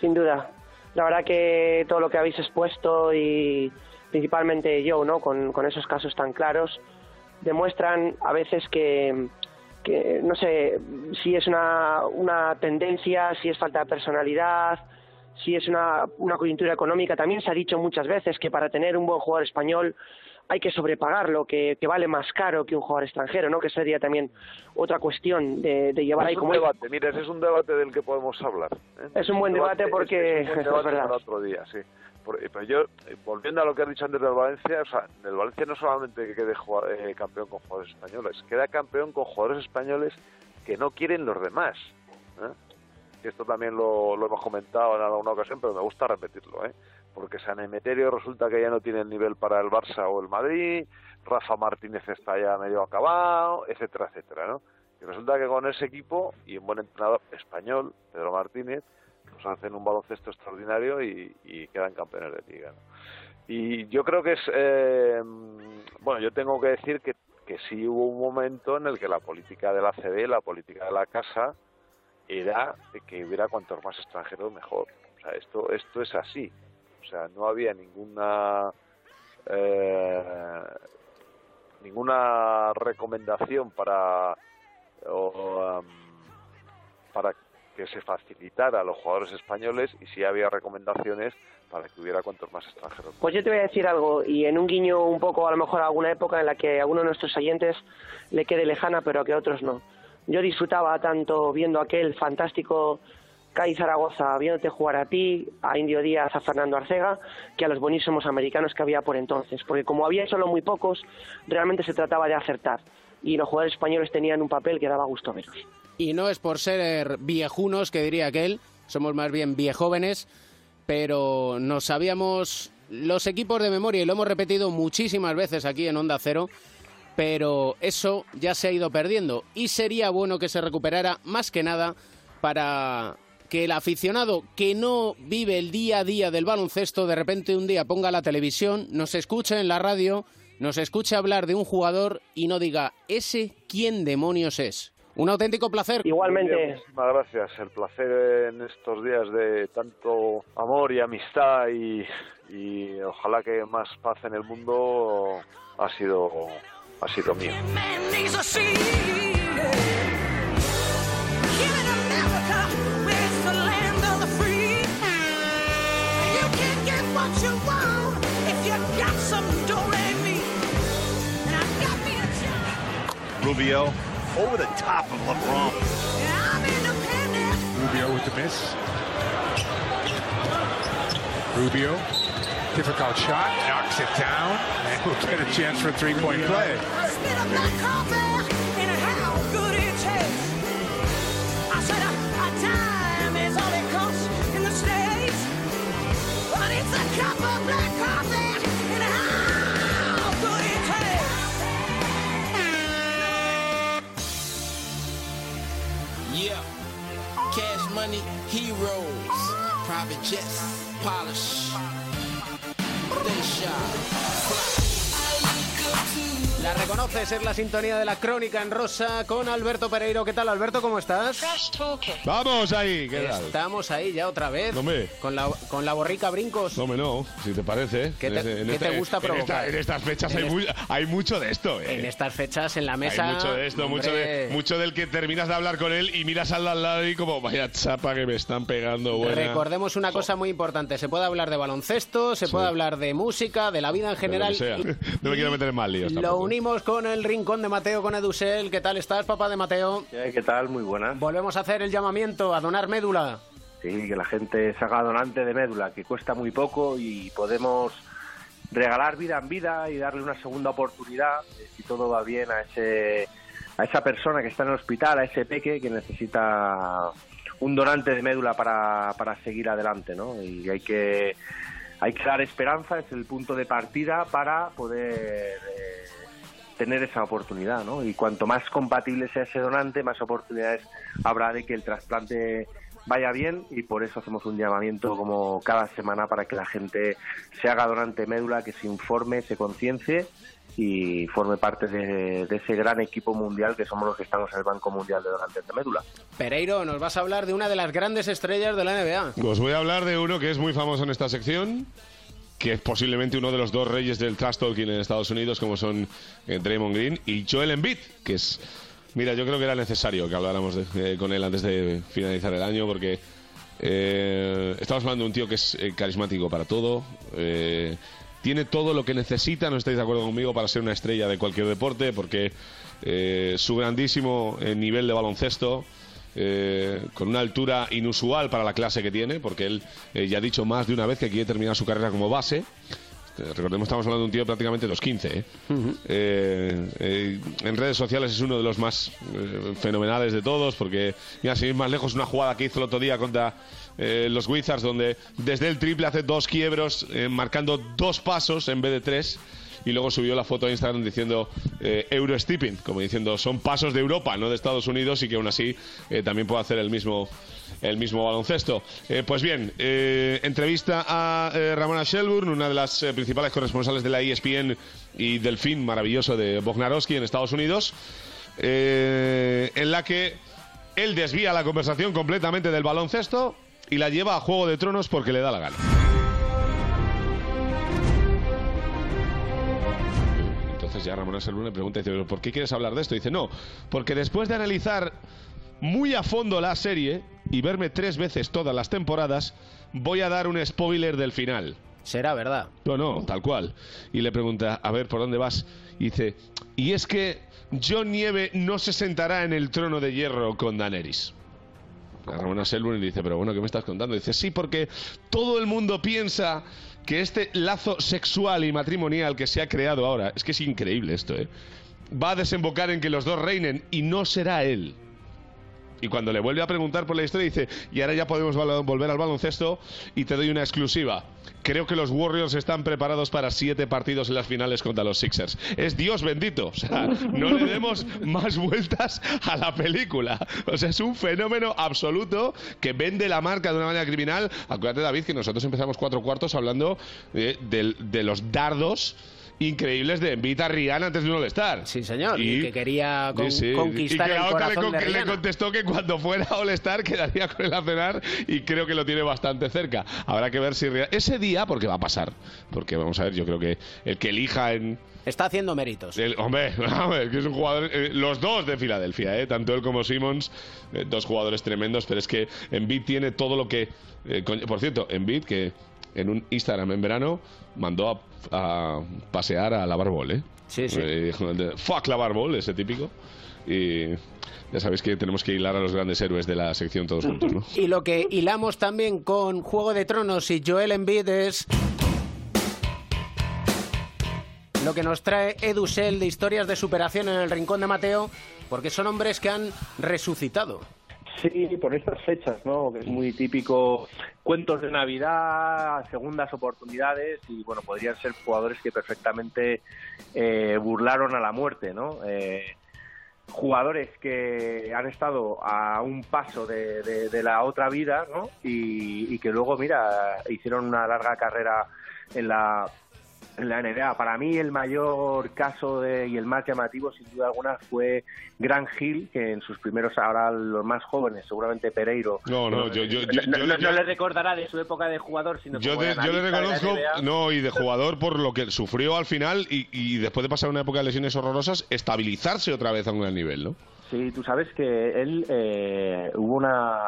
Sin duda. La verdad que todo lo que habéis expuesto y principalmente yo, ¿no? Con, con esos casos tan claros, demuestran a veces que, que, no sé si es una, una tendencia, si es falta de personalidad, si es una, una coyuntura económica. También se ha dicho muchas veces que para tener un buen jugador español hay que sobrepagarlo, que, que vale más caro que un jugador extranjero, ¿no? Que sería también otra cuestión de, de llevar ahí es un como debate, mira, ese es un debate del que podemos hablar. ¿eh? Es un buen debate porque- es un buen es debate para otro día, sí. Eh, pero yo, eh, volviendo a lo que has dicho antes del Valencia, o sea, del Valencia no solamente que quede eh, campeón con jugadores españoles, queda campeón con jugadores españoles que no quieren los demás. ¿eh? esto también lo, lo hemos comentado en alguna ocasión, pero me gusta repetirlo, ¿eh? porque San Emeterio resulta que ya no tiene el nivel para el Barça o el Madrid, Rafa Martínez está ya medio acabado, etcétera, etcétera, ¿no? Y resulta que con ese equipo y un buen entrenador español, Pedro Martínez, nos hacen un baloncesto extraordinario y, quedan campeones de liga. Y yo creo que es, eh, bueno, yo tengo que decir que, que sí hubo un momento en el que la política de la CD, la política de la casa, era que hubiera cuantos más extranjeros mejor. O sea, esto, esto es así. O sea, no había ninguna eh, ninguna recomendación para o, um, para que se facilitara a los jugadores españoles y sí había recomendaciones para que hubiera cuantos más extranjeros. Pues yo te voy a decir algo, y en un guiño un poco, a lo mejor a alguna época en la que a uno de nuestros oyentes le quede lejana, pero que a otros no. Yo disfrutaba tanto viendo aquel fantástico CAI Zaragoza, viéndote jugar a ti, a Indio Díaz, a Fernando Arcega, que a los buenísimos americanos que había por entonces. Porque como había solo muy pocos, realmente se trataba de acertar. Y los jugadores españoles tenían un papel que daba gusto veros. Y no es por ser viejunos, que diría aquel, somos más bien viejóvenes, pero nos sabíamos los equipos de memoria y lo hemos repetido muchísimas veces aquí en Onda Cero, pero eso ya se ha ido perdiendo y sería bueno que se recuperara más que nada para que el aficionado que no vive el día a día del baloncesto de repente un día ponga la televisión, nos escuche en la radio, nos escuche hablar de un jugador y no diga, ¿ese quién demonios es? Un auténtico placer. Igualmente. Muchísimas gracias. El placer en estos días de tanto amor y amistad y, y ojalá que más paz en el mundo ha sido ha sido mío. Rubio over the top of LeBron. Rubio with the miss. Rubio, difficult shot, knocks it down, and we'll get a chance for a three-point play. Heroes, private jets, polish. they shine. I look up to La reconoces, es la sintonía de la crónica en rosa con Alberto Pereiro. ¿Qué tal, Alberto? ¿Cómo estás? Vamos ahí, ¿qué tal? Estamos ahí ya otra vez. Hombre. Con la, con la borrica brincos. No, hombre, no, si te parece. ¿Qué te- En qué te gusta en esta- provocar? En, estas fechas En hay, mu- hay mucho de esto, ¿eh? En estas fechas en la mesa. Hay mucho de esto, mucho, de, mucho del que terminas de hablar con él y miras al lado y como, vaya chapa que me están pegando, buena. Recordemos una cosa muy importante. Se puede hablar de baloncesto, se puede hablar de música, de la vida en general. No me quiero meter en mal líos Lo tampoco. Unimos con el rincón de Mateo, con Edusel. ¿Qué tal estás, papá de Mateo? ¿Qué tal? Muy buenas. Volvemos a hacer el llamamiento a donar médula. Sí, que la gente se haga donante de médula, que cuesta muy poco y podemos regalar vida en vida y darle una segunda oportunidad, eh, si todo va bien, a ese a esa persona que está en el hospital, a ese peque que necesita un donante de médula para, para seguir adelante, ¿no? Y hay que hay que dar esperanza, es el punto de partida para poder eh, tener esa oportunidad, ¿no? Y cuanto más compatible sea ese donante, más oportunidades habrá de que el trasplante vaya bien y por eso hacemos un llamamiento como cada semana para que la gente se haga donante médula, que se informe, se conciencie y forme parte de, de ese gran equipo mundial que somos los que estamos en el Banco Mundial de Donantes de Médula. Pereiro, nos vas a hablar de una de las grandes estrellas de la NBA. Os voy a hablar de uno que es muy famoso en esta sección, que es posiblemente uno de los dos reyes del trash talking en Estados Unidos, como son eh, Draymond Green y Joel Embiid, que es... Mira, yo creo que era necesario que habláramos de- eh, con él antes de finalizar el año, porque eh, estamos hablando de un tío que es eh, carismático para todo, tiene todo lo que necesita, no estáis de acuerdo conmigo, para ser una estrella de cualquier deporte, porque su grandísimo nivel de baloncesto, eh, con una altura inusual para la clase que tiene, porque él eh, ya ha dicho más de una vez que quiere terminar su carrera como base. Eh, recordemos, estamos hablando de un tío prácticamente 2.15. ¿eh? Eh, eh, en redes sociales es uno de los más fenomenales de todos, porque, mira, sin ir más lejos, una jugada que hizo el otro día contra los Wizards, donde desde el triple hace dos quiebros, marcando dos pasos en vez de tres. Y luego subió la foto a Instagram diciendo eh, Eurostepping, como diciendo son pasos de Europa, no de Estados Unidos, y que aún así eh, también puede hacer el mismo, el mismo baloncesto. Eh, pues bien, eh, entrevista a Ramona Shelburne, una de las principales corresponsales de la ESPN y del fin maravilloso de Bognarowski en Estados Unidos, en la que él desvía la conversación completamente del baloncesto y la lleva a Juego de Tronos porque le da la gana. Entonces ya Ramona Shelburne le pregunta, dice, "¿Pero ¿por qué quieres hablar de esto? dice, no, porque después de analizar muy a fondo la serie y verme tres veces todas las temporadas, voy a dar un spoiler del final. Será verdad. No, no, tal cual. Y le pregunta, a ver, ¿por dónde vas? Y dice, y es que John Nieve no se sentará en el trono de hierro con Daenerys. A Ramona Selburne le dice, pero bueno, ¿qué me estás contando? dice, sí, porque todo el mundo piensa que este lazo sexual y matrimonial que se ha creado ahora, es que es increíble esto, ¿eh? Va a desembocar en que los dos reinen y no será él. Y cuando le vuelve a preguntar por la historia, dice, y ahora ya podemos volver al baloncesto y te doy una exclusiva. Creo que los Warriors están preparados para siete partidos en las finales contra los Sixers. Es Dios bendito. O sea, no le demos más vueltas a la película. O sea, es un fenómeno absoluto que vende la marca de una manera criminal. Acuérdate, David, que nosotros empezamos cuatro cuartos hablando eh, del- de, los dardos increíbles de Embiid a Rihanna antes de un All-Star. Sí, señor. Y, que quería con- Sí, sí. conquistar y que el le, corazón con- de que le contestó que cuando fuera All-Star quedaría con él a cenar y creo que lo tiene bastante cerca. Habrá que ver si Rihanna- ese día, porque va a pasar, porque vamos a ver, yo creo que el que elija en Está haciendo méritos. el- hombre, ver, que es un jugador. eh, los dos de Filadelfia, eh, tanto él como Simmons, eh, dos jugadores tremendos, pero es que Embiid tiene todo lo que. eh, con- por cierto, Embiid que en un Instagram en verano mandó a, a pasear a la barbol, ¿eh? Sí, sí. Eh, Fuck la barbol, ese típico. Y ya sabéis que tenemos que hilar a los grandes héroes de la sección todos juntos, ¿no? Y lo que hilamos también con Juego de Tronos y Joel Embiid es lo que nos trae Edu Sel de historias de superación en el Rincón de Mateo, porque son hombres que han resucitado. Sí, por estas fechas, ¿no? Que es muy típico cuentos de Navidad, segundas oportunidades y, bueno, podrían ser jugadores que perfectamente eh, burlaron a la muerte, ¿no? Eh, jugadores que han estado a un paso de, de- la otra vida, ¿no? Y que luego, mira, hicieron una larga carrera en la en la NBA. Para mí el mayor caso de, y el más llamativo, sin duda alguna, fue Grant Hill, que en sus primeros, ahora los más jóvenes, seguramente Pereiro. No, no, yo- yo- yo- no, yo no- no le recordará de su época de jugador, sino Yo, como de- yo le reconozco, no, y de jugador por lo que sufrió al final y, y después de pasar una época de lesiones horrorosas, estabilizarse otra vez a un gran nivel, ¿no? Sí, tú sabes que él eh, hubo una,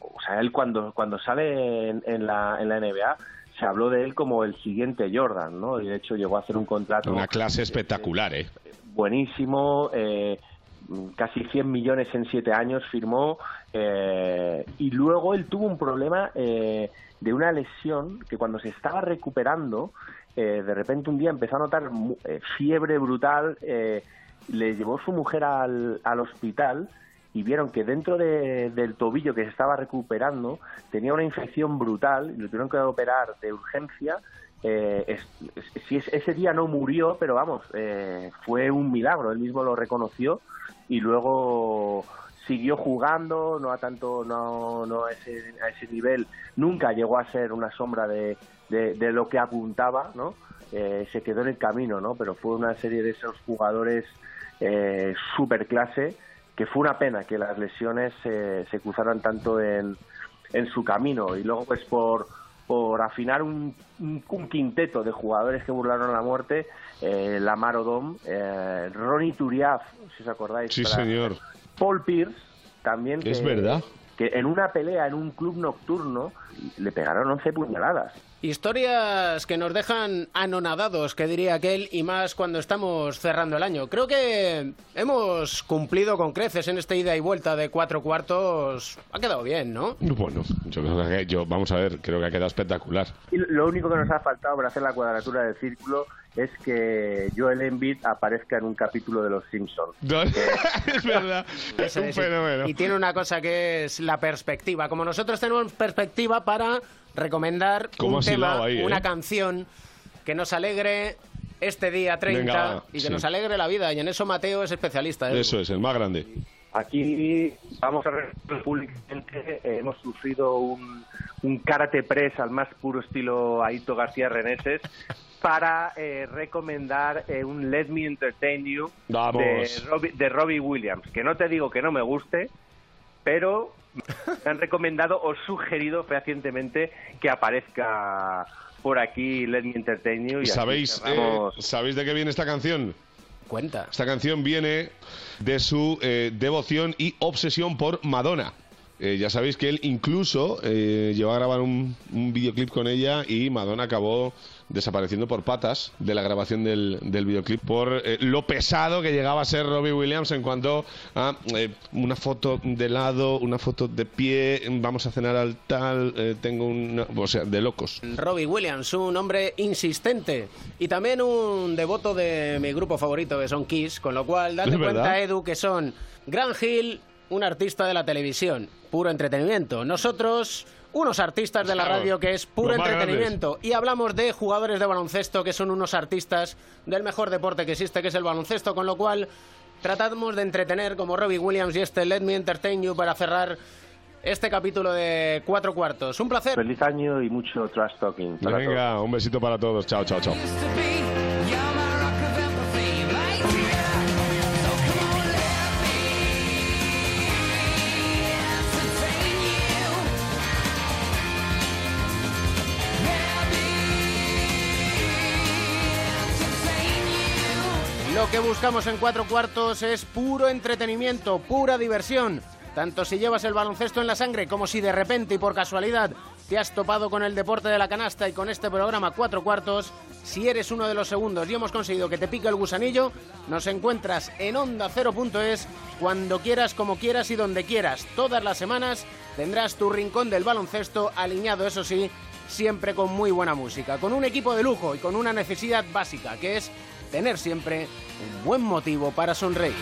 o sea, él cuando cuando sale en, en la en la NBA se habló de él como el siguiente Jordan, ¿no? Y de hecho llegó a hacer un contrato Una clase espectacular, ¿eh? buenísimo, eh, casi 100 millones en 7 años firmó eh, y luego él tuvo un problema eh, de una lesión que cuando se estaba recuperando, eh, de repente un día empezó a notar eh, fiebre brutal, eh, le llevó su mujer al, al hospital y vieron que dentro de- del tobillo que se estaba recuperando tenía una infección brutal y lo tuvieron que operar de urgencia. Eh, ese día no murió, pero vamos, eh, fue un milagro, él mismo lo reconoció y luego siguió jugando, no a tanto, no, no a, ese, a ese nivel, nunca llegó a ser una sombra de, de, de lo que apuntaba, ¿no? Eh, se quedó en el camino, ¿no? Pero fue una serie de esos jugadores eh, super clase que fue una pena que las lesiones eh, se cruzaran tanto en, en su camino y luego pues por por afinar un, un, un quinteto de jugadores que burlaron la muerte, eh, Lamar Odom, eh, Ronnie Turiaf, si os acordáis, Sí, para- señor. Paul Pierce, también. Es que- verdad. Que en una pelea en un club nocturno le pegaron 11 puñaladas. Historias que nos dejan anonadados, que diría aquel, y más cuando estamos cerrando el año. Creo que hemos cumplido con creces en esta ida y vuelta de cuatro cuartos. Ha quedado bien, ¿no? Bueno, yo creo que yo, vamos a ver, creo que ha quedado espectacular. Y lo único que nos ha faltado para hacer la cuadratura del círculo es que Joel Embiid aparezca en un capítulo de Los Simpsons. es verdad, es un fenómeno. Y tiene una cosa que es la perspectiva. Como nosotros tenemos perspectiva para recomendar ¿Cómo un tema, ahí, eh? una canción que nos alegre este día 30 Venga, va, y que sí. nos alegre la vida. Y en eso Mateo es especialista. ¿eh? Eso es, el más grande. Aquí vamos a ver públicamente, eh, hemos sufrido un, un karate press al más puro estilo Aito García Reneses para eh, recomendar eh, un Let Me Entertain You de. Robbie, de Robbie Williams, que no te digo que no me guste, pero me han recomendado o sugerido fehacientemente que aparezca por aquí Let Me Entertain You. Y ¿Sabéis, ¿Sabéis de qué viene esta canción? Cuenta. Esta canción viene de su eh, devoción y obsesión por Madonna. Eh, ya sabéis que él incluso eh, llegó a grabar un, un videoclip con ella y Madonna acabó desapareciendo por patas de la grabación del, del videoclip por eh, lo pesado que llegaba a ser Robbie Williams en cuanto a una foto de lado, una foto de pie, vamos a cenar al tal, tengo una... O sea, de locos. Robbie Williams, un hombre insistente y también un devoto de mi grupo favorito que son Kiss, con lo cual date ¿Es cuenta? Edu, que son Grant Hill, un artista de la televisión, puro entretenimiento. Nosotros, unos artistas de la radio que es puro entretenimiento. Y hablamos de jugadores de baloncesto que son unos artistas del mejor deporte que existe, que es el baloncesto, con lo cual tratamos de entretener como Robbie Williams y este Let Me Entertain You para cerrar este capítulo de Cuatro Cuartos. Un placer. Feliz año y mucho trash talking. para todos. Venga, un besito para todos. Chao, chao, chao. Que buscamos en cuatro cuartos es puro entretenimiento, pura diversión. Tanto si llevas el baloncesto en la sangre como si de repente y por casualidad te has topado con el deporte de la canasta y con este programa cuatro cuartos, si eres uno de los segundos y hemos conseguido que te pique el gusanillo, nos encuentras en onda 0.es cuando quieras, como quieras y donde quieras. Todas las semanas tendrás tu rincón del baloncesto alineado, eso sí, siempre con muy buena música, con un equipo de lujo y con una necesidad básica que es tener siempre un buen motivo para sonreír.